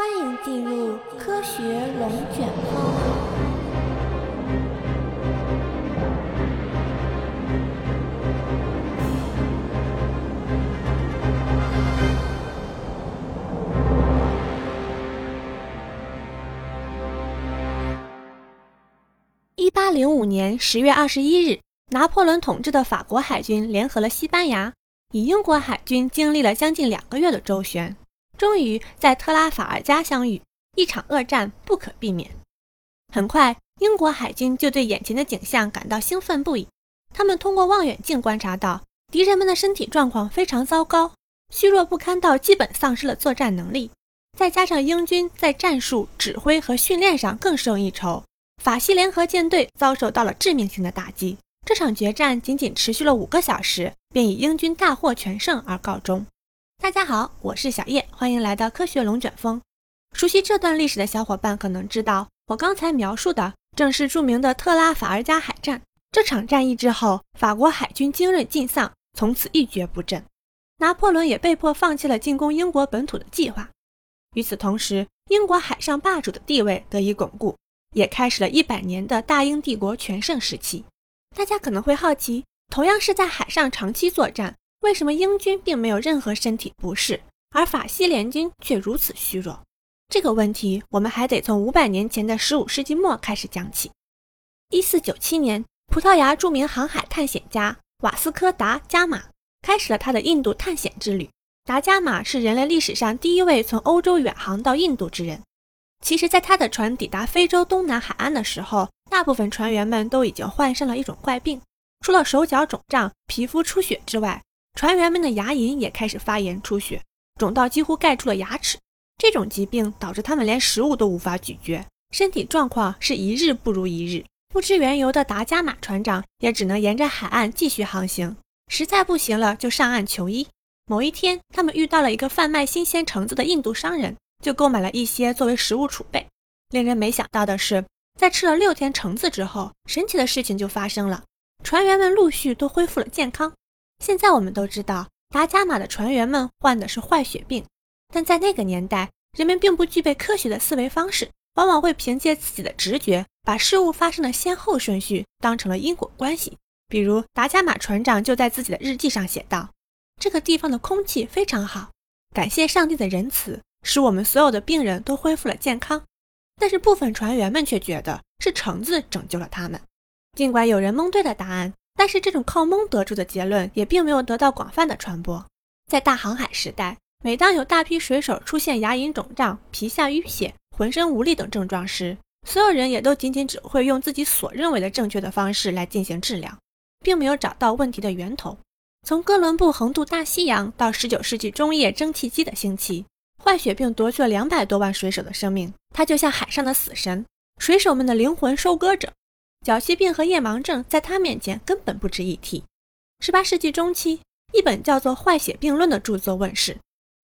欢迎进入科学龙卷风。一八零五年十月二十一日，拿破仑统治的法国海军联合了西班牙，与英国海军经历了将近两个月的周旋，终于在特拉法尔加相遇。一场恶战不可避免。很快，英国海军就对眼前的景象感到兴奋不已。他们通过望远镜观察到，敌人们的身体状况非常糟糕，虚弱不堪到基本丧失了作战能力。再加上英军在战术、指挥和训练上更胜一筹。法西联合舰队遭受到了致命性的打击。这场决战仅仅持续了五个小时，便以英军大获全胜而告终。大家好，我是小叶，欢迎来到科学龙卷风。熟悉这段历史的小伙伴可能知道，我刚才描述的正是著名的特拉法尔加海战。这场战役之后，法国海军精锐尽丧，从此一蹶不振。拿破仑也被迫放弃了进攻英国本土的计划。与此同时，英国海上霸主的地位得以巩固。也开始了一百年的大英帝国全盛时期。大家可能会好奇，同样是在海上长期作战，为什么英军并没有任何身体不适，而法西联军却如此虚弱？这个问题，我们还得从五百年前的十五世纪末开始讲起。一四九七年，葡萄牙著名航海探险家瓦斯科·达伽马开始了他的印度探险之旅。达伽马是人类历史上第一位从欧洲远航到印度之人。其实，在他的船抵达非洲东南海岸的时候，大部分船员们都已经患上了一种怪病，除了手脚肿胀、皮肤出血之外，船员们的牙龈也开始发炎出血，肿到几乎盖住了牙齿。这种疾病导致他们连食物都无法咀嚼，身体状况是一日不如一日。不知缘由的达伽马船长也只能沿着海岸继续航行，实在不行了就上岸求医。某一天，他们遇到了一个贩卖新鲜橙子的印度商人。就购买了一些作为食物储备。令人没想到的是，在吃了六天橙子之后，神奇的事情就发生了，船员们陆续都恢复了健康。现在我们都知道，达伽马的船员们患的是坏血病，但在那个年代，人们并不具备科学的思维方式，往往会凭借自己的直觉，把事物发生的先后顺序当成了因果关系。比如，达伽马船长就在自己的日记上写道：“这个地方的空气非常好，感谢上帝的仁慈。”使我们所有的病人都恢复了健康，但是部分船员们却觉得是橙子拯救了他们。尽管有人蒙对了答案，但是这种靠蒙得出的结论也并没有得到广泛的传播。在大航海时代，每当有大批水手出现牙龈肿胀、皮下淤血、浑身无力等症状时，所有人也都仅仅只会用自己所认为的正确的方式来进行治疗，并没有找到问题的源头。从哥伦布横渡大西洋到19世纪中叶蒸汽机的兴起。坏血病夺去了两百多万水手的生命，他就像海上的死神，水手们的灵魂收割者。脚气病和夜盲症在他面前根本不值一提。十八世纪中期，一本叫做《坏血病论》的著作问世，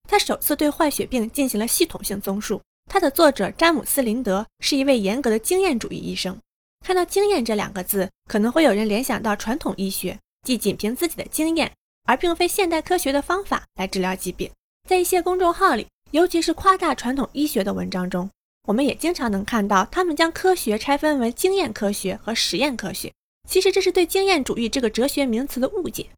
他首次对坏血病进行了系统性综述。他的作者詹姆斯·林德是一位严格的经验主义医生。看到“经验”这两个字，可能会有人联想到传统医学，即仅凭自己的经验，而并非现代科学的方法来治疗疾病。在一些公众号里。尤其是夸大传统医学的文章中，我们也经常能看到他们将科学拆分为经验科学和实验科学。其实这是对经验主义这个哲学名词的误解。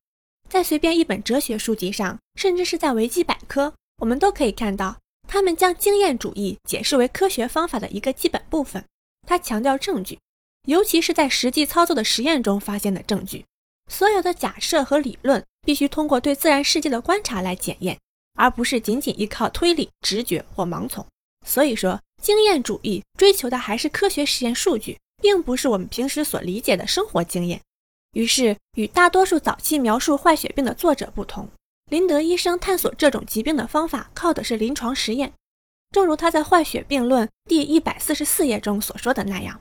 在随便一本哲学书籍上，甚至是在维基百科，我们都可以看到，他们将经验主义解释为科学方法的一个基本部分。他强调证据，尤其是在实际操作的实验中发现的证据。所有的假设和理论必须通过对自然世界的观察来检验。而不是仅仅依靠推理、直觉或盲从。所以说，经验主义追求的还是科学实验数据，并不是我们平时所理解的生活经验。于是，与大多数早期描述坏血病的作者不同，林德医生探索这种疾病的方法靠的是临床实验。正如他在《坏血病论》第一百四十四页中所说的那样：“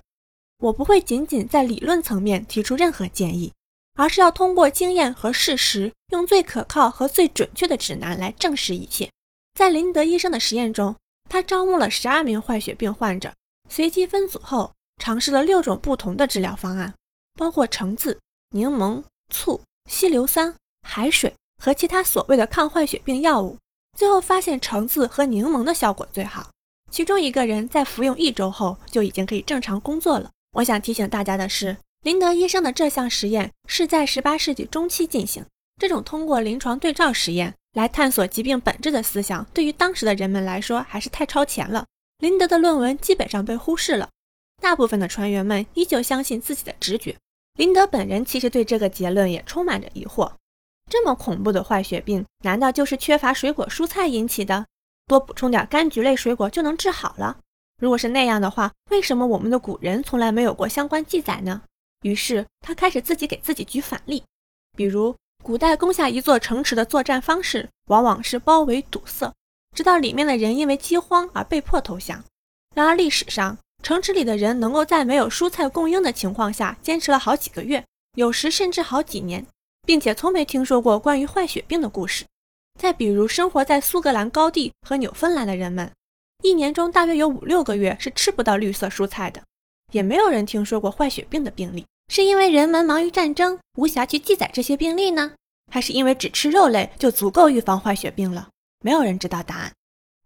我不会仅仅在理论层面提出任何建议。”而是要通过经验和事实，用最可靠和最准确的指南来证实一切。在林德医生的实验中，他招募了十二名坏血病患者，随机分组后尝试了六种不同的治疗方案，包括橙子、柠檬、醋、稀硫酸、海水和其他所谓的抗坏血病药物。最后发现橙子和柠檬的效果最好。其中一个人在服用一周后就已经可以正常工作了。我想提醒大家的是，林德医生的这项实验是在18世纪中期进行。这种通过临床对照实验来探索疾病本质的思想，对于当时的人们来说还是太超前了。林德的论文基本上被忽视了，大部分的船员们依旧相信自己的直觉。林德本人其实对这个结论也充满着疑惑：这么恐怖的坏血病，难道就是缺乏水果蔬菜引起的？多补充点柑橘类水果就能治好了？如果是那样的话，为什么我们的古人从来没有过相关记载呢？于是他开始自己给自己举反例，比如。古代攻下一座城池的作战方式，往往是包围堵塞，直到里面的人因为饥荒而被迫投降。然而历史上，城池里的人能够在没有蔬菜供应的情况下坚持了好几个月，有时甚至好几年，并且从没听说过关于坏血病的故事。再比如，生活在苏格兰高地和纽芬兰的人们，一年中大约有五六个月是吃不到绿色蔬菜的，也没有人听说过坏血病的病例。是因为人们忙于战争，无暇去记载这些病例呢，还是因为只吃肉类就足够预防坏血病了？没有人知道答案。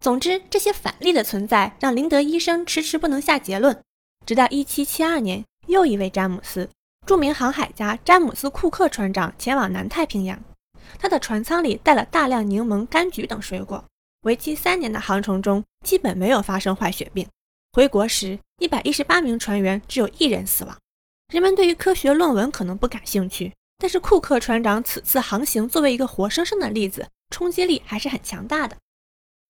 总之，这些反例的存在让林德医生迟迟不能下结论。直到1772年，又一位詹姆斯，著名航海家詹姆斯·库克船长前往南太平洋，他的船舱里带了大量柠檬、柑橘等水果。为期三年的航程中，基本没有发生坏血病。回国时，118名船员只有一人死亡。人们对于科学论文可能不感兴趣，但是库克船长此次航行作为一个活生生的例子，冲击力还是很强大的。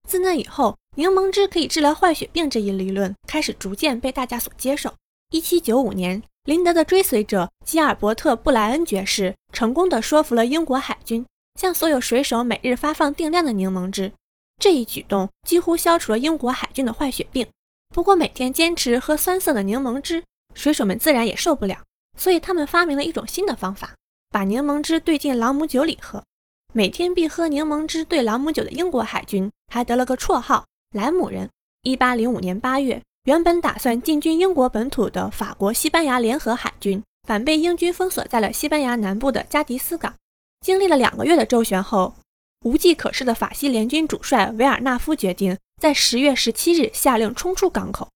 自那以后，柠檬汁可以治疗坏血病这一理论开始逐渐被大家所接受。1795年，林德的追随者吉尔伯特·布莱恩爵士成功地说服了英国海军，向所有水手每日发放定量的柠檬汁。这一举动几乎消除了英国海军的坏血病。不过，每天坚持喝酸涩的柠檬汁。水手们自然也受不了，所以他们发明了一种新的方法，把柠檬汁兑进朗姆酒里喝。每天必喝柠檬汁兑朗姆酒的英国海军还得了个绰号“莱姆人”。一八零五年八月，原本打算进军英国本土的法国、西班牙联合海军，反被英军封锁在了西班牙南部的加迪斯港。经历了两个月的周旋后，无计可施的法西联军主帅维尔纳夫决定在十月十七日下令冲出港口。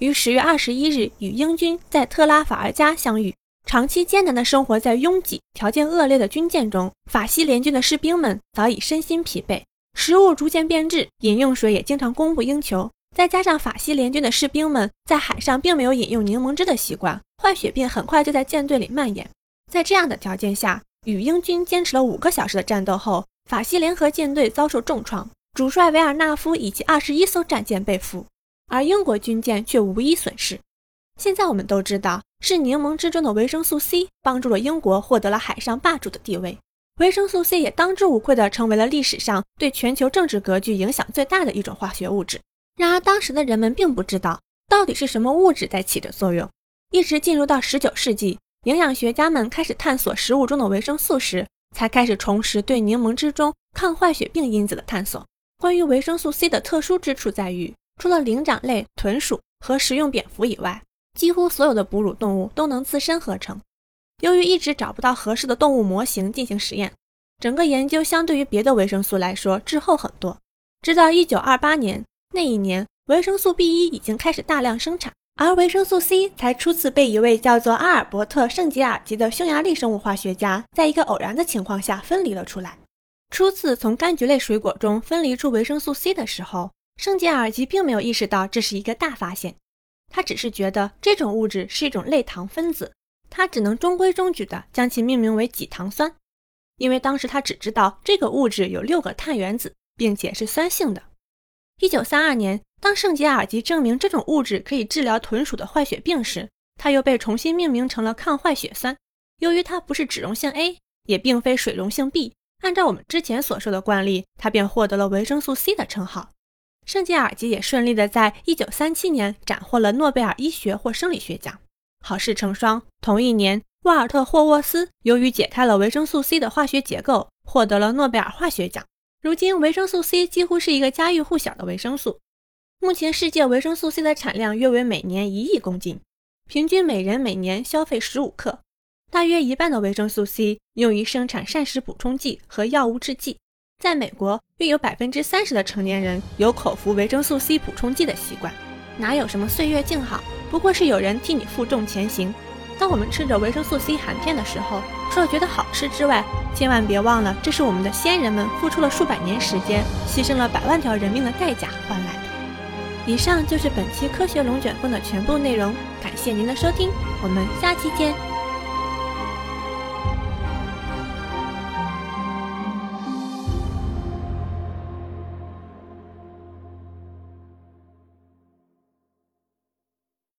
于十月二十一日与英军在特拉法尔加相遇。长期艰难地生活在拥挤、条件恶劣的军舰中，法西联军的士兵们早已身心疲惫，食物逐渐变质，饮用水也经常供不应求。再加上法西联军的士兵们在海上并没有饮用柠檬汁的习惯，坏血病很快就在舰队里蔓延。在这样的条件下，与英军坚持了五个小时的战斗后，法西联合舰队遭受重创，主帅维尔纳夫以及二十一艘战舰被俘。而英国军舰却无一损失。现在我们都知道，是柠檬汁中的维生素 C 帮助了英国获得了海上霸主的地位。维生素 C 也当之无愧地成为了历史上对全球政治格局影响最大的一种化学物质。然而，当时的人们并不知道到底是什么物质在起着作用。一直进入到19世纪，营养学家们开始探索食物中的维生素时，才开始重拾对柠檬汁中抗坏血病因子的探索。关于维生素 C 的特殊之处在于。除了灵长类豚鼠和食用蝙蝠以外，几乎所有的哺乳动物都能自身合成。由于一直找不到合适的动物模型进行实验，整个研究相对于别的维生素来说滞后很多。直到1928年，那一年维生素 B1 已经开始大量生产，而维生素 C 才初次被一位叫做阿尔伯特·圣吉尔吉的匈牙利生物化学家在一个偶然的情况下分离了出来。初次从柑橘类水果中分离出维生素 C 的时候。圣吉尔吉并没有意识到这是一个大发现，他只是觉得这种物质是一种类糖分子，他只能中规中矩地将其命名为己糖酸，因为当时他只知道这个物质有六个碳原子，并且是酸性的。一九三二年，当圣吉尔吉证明这种物质可以治疗豚鼠的坏血病时，它又被重新命名成了抗坏血酸。由于它不是脂溶性 A，也并非水溶性 B，按照我们之前所说的惯例，它便获得了维生素 C 的称号。圣吉尔吉也顺利地在1937年斩获了诺贝尔医学或生理学奖。好事成双，同一年，沃尔特·霍沃斯由于解开了维生素 C 的化学结构，获得了诺贝尔化学奖。如今，维生素 C 几乎是一个家喻户晓的维生素。目前，世界维生素 C 的产量约为每年一亿公斤，平均每人每年消费十五克。大约一半的维生素 C 用于生产膳食补充剂和药物制剂。在美国，约有百分之三十的成年人有口服维生素 C 补充剂的习惯。哪有什么岁月静好，不过是有人替你负重前行。当我们吃着维生素 C 含片的时候，除了觉得好吃之外，千万别忘了，这是我们的先人们付出了数百年时间，牺牲了百万条人命的代价换来的。以上就是本期科学龙卷风的全部内容，感谢您的收听，我们下期见。